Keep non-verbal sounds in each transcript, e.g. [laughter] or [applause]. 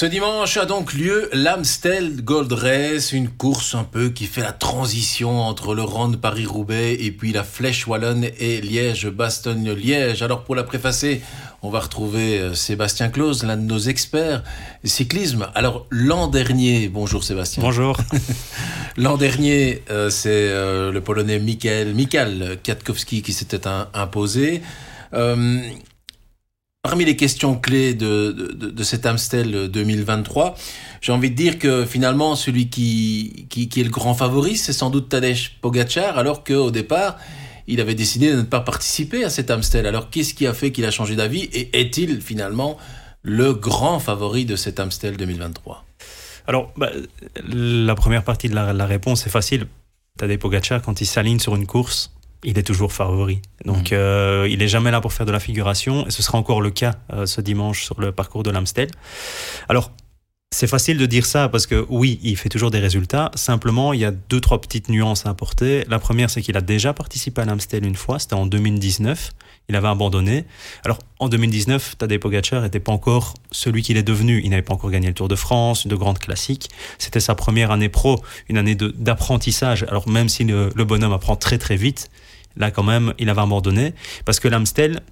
Ce dimanche a donc lieu l'Amstel Gold Race, une course un peu qui fait la transition entre le Rond Paris-Roubaix et puis la Flèche Wallonne et Liège-Bastogne-Liège. Alors pour la préfacer, on va retrouver euh, Sébastien Claus, l'un de nos experts cyclisme. Alors l'an dernier, bonjour Sébastien. Bonjour. [laughs] l'an dernier, euh, c'est euh, le Polonais Mikael, Mikal Kwiatkowski qui s'était imposé. Parmi les questions clés de, cet Amstel 2023, j'ai envie de dire que finalement, celui qui, est le grand favori, c'est sans doute Tadej Pogacar, alors qu'au départ, il avait décidé de ne pas participer à cet Amstel. Alors qu'est-ce qui a fait qu'il a changé d'avis et est-il finalement le grand favori de cet Amstel 2023 Alors, bah, la première partie de la, la réponse est facile. Tadej Pogacar, quand il s'aligne sur une course, il est toujours favori. Donc, mm. euh, il est jamais là pour faire de la figuration, et ce sera encore le cas euh, ce dimanche sur le parcours de l'Amstel. Alors, c'est facile de dire ça parce que oui, il fait toujours des résultats. Simplement, il y a deux, trois petites nuances à apporter. La première, c'est qu'il a déjà participé à l'Amstel une fois, c'était en 2019. Il avait abandonné. Alors, en 2019, Tadej Pogacar n'était pas encore celui qu'il est devenu. Il n'avait pas encore gagné le Tour de France, de grandes classiques. C'était sa première année pro, une année d'apprentissage. Alors, même si le, bonhomme apprend très, très vite, Là, quand même, il avait abandonné. Parce que l'Amstel,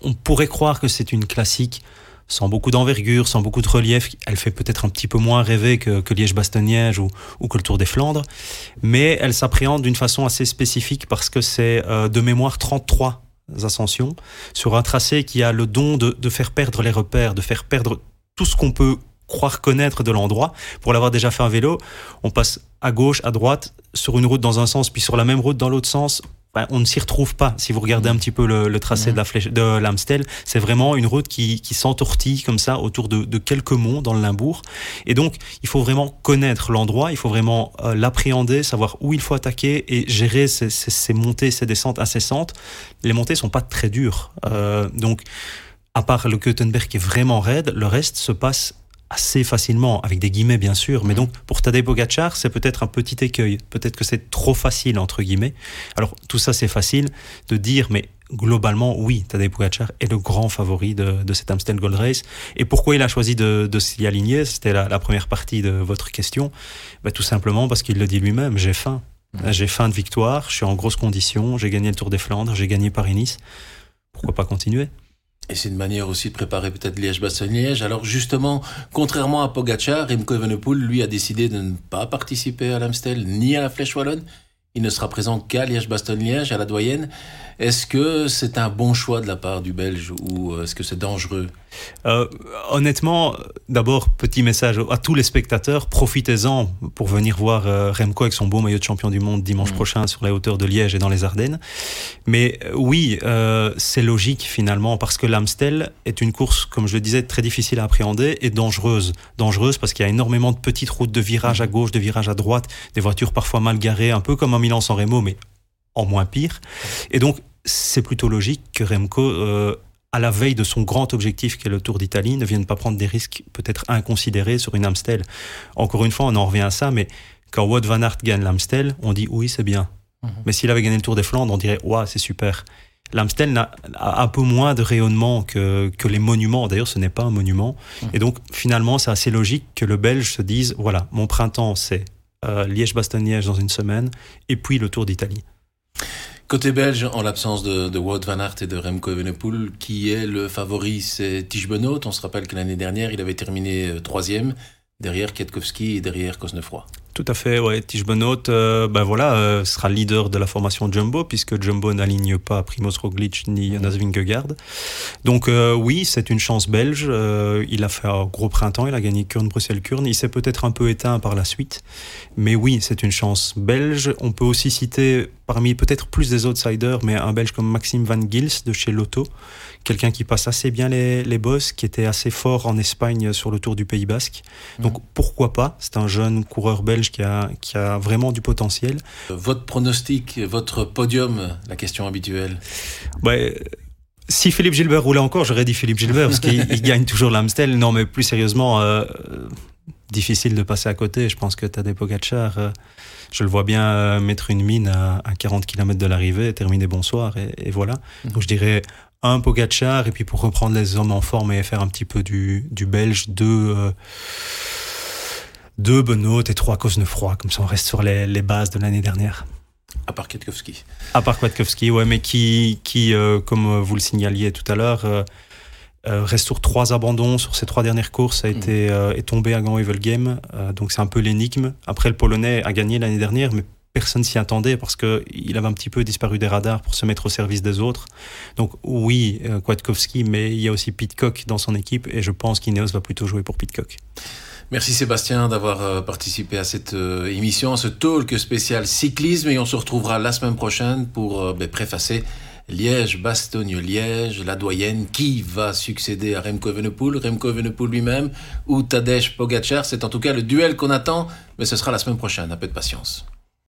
on pourrait croire que c'est une classique sans beaucoup d'envergure, sans beaucoup de relief. Elle fait peut-être un petit peu moins rêver que, Liège-Bastogne-Liège ou, que le Tour des Flandres. Mais elle s'appréhende d'une façon assez spécifique parce que c'est euh, de mémoire 33 ascensions sur un tracé qui a le don de, de faire perdre les repères, de faire perdre tout ce qu'on peut croire connaître de l'endroit. Pour l'avoir déjà fait en vélo, on passe à gauche, à droite, sur une route dans un sens, puis sur la même route dans l'autre sens on ne s'y retrouve pas. Si vous regardez un petit peu le, tracé de la flèche de l'Amstel, c'est vraiment une route qui, s'entortille comme ça autour de, quelques monts dans le Limbourg. Et donc, il faut vraiment connaître l'endroit, il faut vraiment euh, l'appréhender, savoir où il faut attaquer et gérer ces, montées, ces descentes incessantes. Les montées sont pas très dures. Euh, donc, à part le Keutenberg qui est vraiment raide, le reste se passe assez facilement, avec des guillemets bien sûr, mais donc pour Tadej Pogacar, c'est peut-être un petit écueil, peut-être que c'est trop facile entre guillemets. Alors tout ça c'est facile de dire, mais globalement oui, Tadej Pogacar est le grand favori de, de cet Amstel Gold Race. Et pourquoi il a choisi de, de s'y aligner? C'était la, première partie de votre question. Ben, tout simplement parce qu'il le dit lui-même, j'ai faim. J'ai faim de victoire, je suis en grosse condition, j'ai gagné le Tour des Flandres, j'ai gagné Paris-Nice. Pourquoi pas continuer? Et c'est une manière aussi de préparer peut-être Liège-Bastogne-Liège. Alors justement, contrairement à Pogacar, Remco Evenepoel, lui, a décidé de ne pas participer à l'Amstel ni à la Flèche Wallonne. Il ne sera présent qu'à Liège-Bastogne-Liège, à la doyenne. Est-ce que c'est un bon choix de la part du Belge ou euh, est-ce que c'est dangereux? Euh, honnêtement, d'abord, petit message à tous les spectateurs, profitez-en pour venir voir euh, Remco avec son beau maillot de champion du monde dimanche mm. prochain sur les hauteurs de Liège et dans les Ardennes. Mais euh, oui, c'est logique finalement parce que l'Amstel est une course, comme je le disais, très difficile à appréhender et dangereuse. Dangereuse parce qu'il y a énormément de petites routes de virage à mm. gauche, de virage à droite, des voitures parfois mal garées, un peu comme en Milan-San Remo, mais en moins pire. Et donc, c'est plutôt logique que Remco à la veille de son grand objectif qui est le Tour d'Italie, ne viennent pas prendre des risques peut-être inconsidérés sur une Amstel. Encore une fois, on en revient à ça, mais quand Wout van Aert gagne l'Amstel, on dit oui, c'est bien. Mhm. Mais s'il avait gagné le Tour des Flandres, on dirait ouais, c'est super. L'Amstel a, un peu moins de rayonnement que, que les monuments. D'ailleurs, ce n'est pas un monument. Mhm. Et donc, finalement, c'est assez logique que le Belge se dise voilà, mon printemps, c'est euh, Liège-Bastogne-Liège dans une semaine, et puis le Tour d'Italie. Côté belge, en l'absence de, Wout van Aert et de Remco Evenepoel, qui est le favori C'est Tige Benoît. On se rappelle que l'année dernière, il avait terminé euh, troisième, derrière Kietkowski et derrière Cosnefroy. Tout à fait, ouais. Tige Benoît, euh, ben voilà, euh, sera leader de la formation Jumbo, puisque Jumbo n'aligne pas Primoz Roglic ni Jonas Vingegaard. Donc oui, c'est une chance belge. il a fait un gros printemps, il a gagné Kurn-Bruxelles-Kurn. Il s'est peut-être un peu éteint par la suite. Mais oui, c'est une chance belge. On peut aussi citer, parmi peut-être plus des outsiders, mais un belge comme Maxime Van Gils de chez Lotto, quelqu'un qui passe assez bien les, les bosses, qui était assez fort en Espagne sur le Tour du Pays Basque. Donc pourquoi pas? C'est un jeune coureur belge qui a, qui a vraiment du potentiel. Votre pronostic, votre podium, la question habituelle? Si Philippe Gilbert roulait encore, j'aurais dit Philippe Gilbert, parce qu'il [laughs] gagne toujours l'Amstel. Non, mais plus sérieusement, euh, difficile de passer à côté. Je pense que Tadej Pogacar, euh, je le vois bien euh, mettre une mine à, 40 km de l'arrivée, terminer bonsoir, et, et voilà. Mhm. Donc je dirais un Pogachar, et puis pour reprendre les hommes en forme et faire un petit peu du, du belge, deux, euh, deux Benoît et trois Cosnefroy, comme ça on reste sur les, les bases de l'année dernière. À part Kwiatkowski. À part Kwiatkowski, ouais, mais qui, qui euh, comme vous le signaliez tout à l'heure, reste sur trois abandons sur ses trois dernières courses, a été, euh, est tombé à Grand Evil Game, euh, donc c'est un peu l'énigme. Après, le Polonais a gagné l'année dernière, mais personne s'y attendait parce qu'il avait un petit peu disparu des radars pour se mettre au service des autres. Donc oui, euh, Kwiatkowski, mais il y a aussi Pitcock dans son équipe et je pense qu'Ineos va plutôt jouer pour Pitcock. Merci Sébastien d'avoir euh, participé à cette euh, émission, à ce talk spécial cyclisme et on se retrouvera la semaine prochaine pour euh, ben, préfacer Liège, Bastogne, Liège, la doyenne, qui va succéder à Remco Evenepoel, Remco Evenepoel lui-même ou Tadej Pogacar? C'est en tout cas le duel qu'on attend, mais ce sera la semaine prochaine. Un peu de patience.